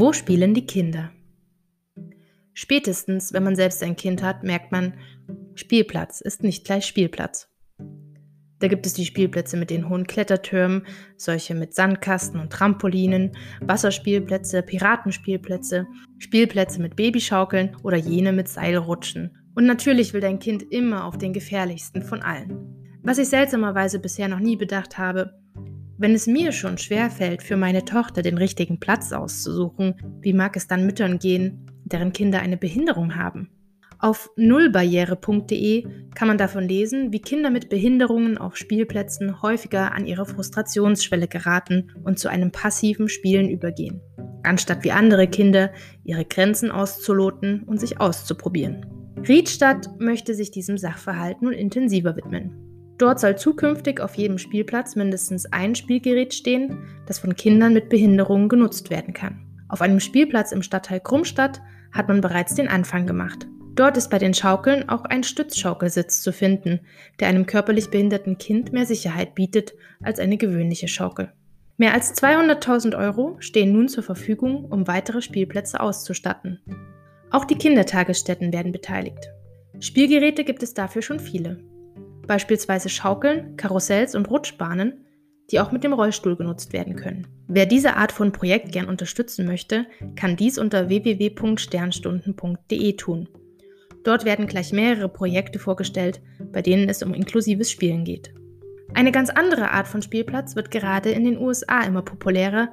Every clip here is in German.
Wo spielen die Kinder? Spätestens, wenn man selbst ein Kind hat, merkt man, Spielplatz ist nicht gleich Spielplatz. Da gibt es die Spielplätze mit den hohen Klettertürmen, solche mit Sandkasten und Trampolinen, Wasserspielplätze, Piratenspielplätze, Spielplätze mit Babyschaukeln oder jene mit Seilrutschen. Und natürlich will dein Kind immer auf den gefährlichsten von allen. Was ich seltsamerweise bisher noch nie bedacht habe, wenn es mir schon schwer fällt, für meine Tochter den richtigen Platz auszusuchen, wie mag es dann Müttern gehen, deren Kinder eine Behinderung haben? Auf nullbarriere.de kann man davon lesen, wie Kinder mit Behinderungen auf Spielplätzen häufiger an ihre Frustrationsschwelle geraten und zu einem passiven Spielen übergehen, anstatt wie andere Kinder ihre Grenzen auszuloten und sich auszuprobieren. Riedstadt möchte sich diesem Sachverhalt nun intensiver widmen. Dort soll zukünftig auf jedem Spielplatz mindestens ein Spielgerät stehen, das von Kindern mit Behinderungen genutzt werden kann. Auf einem Spielplatz im Stadtteil Krummstadt hat man bereits den Anfang gemacht. Dort ist bei den Schaukeln auch ein Stützschaukelsitz zu finden, der einem körperlich behinderten Kind mehr Sicherheit bietet als eine gewöhnliche Schaukel. Mehr als 200.000 Euro stehen nun zur Verfügung, um weitere Spielplätze auszustatten. Auch die Kindertagesstätten werden beteiligt. Spielgeräte gibt es dafür schon viele beispielsweise Schaukeln, Karussells und Rutschbahnen, die auch mit dem Rollstuhl genutzt werden können. Wer diese Art von Projekt gern unterstützen möchte, kann dies unter www.sternstunden.de tun. Dort werden gleich mehrere Projekte vorgestellt, bei denen es um inklusives Spielen geht. Eine ganz andere Art von Spielplatz wird gerade in den USA immer populärer,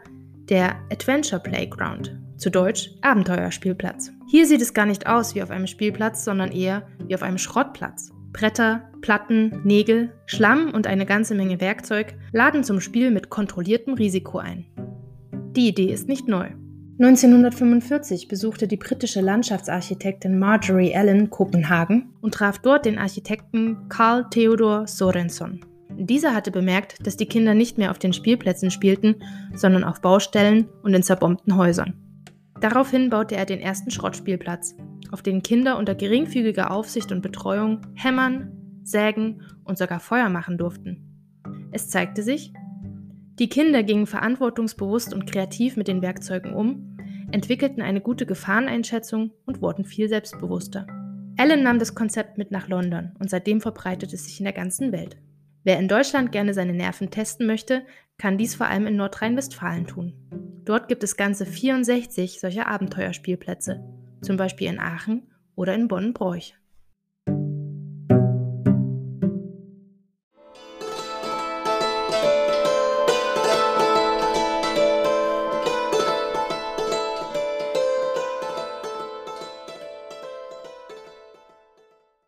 der Adventure Playground, zu Deutsch Abenteuerspielplatz. Hier sieht es gar nicht aus wie auf einem Spielplatz, sondern eher wie auf einem Schrottplatz. Bretter, Platten, Nägel, Schlamm und eine ganze Menge Werkzeug laden zum Spiel mit kontrolliertem Risiko ein. Die Idee ist nicht neu. 1945 besuchte die britische Landschaftsarchitektin Marjorie Allen Kopenhagen und traf dort den Architekten Carl Theodor Sorenson. Dieser hatte bemerkt, dass die Kinder nicht mehr auf den Spielplätzen spielten, sondern auf Baustellen und in zerbombten Häusern. Daraufhin baute er den ersten Schrottspielplatz, auf den Kinder unter geringfügiger Aufsicht und Betreuung hämmern, sägen und sogar Feuer machen durften. Es zeigte sich, die Kinder gingen verantwortungsbewusst und kreativ mit den Werkzeugen um, entwickelten eine gute Gefahreneinschätzung und wurden viel selbstbewusster. Allen nahm das Konzept mit nach London und seitdem verbreitet es sich in der ganzen Welt. Wer in Deutschland gerne seine Nerven testen möchte, kann dies vor allem in Nordrhein-Westfalen tun. Dort gibt es ganze 64 solcher Abenteuerspielplätze zum Beispiel in Aachen oder in Bonn-Broich.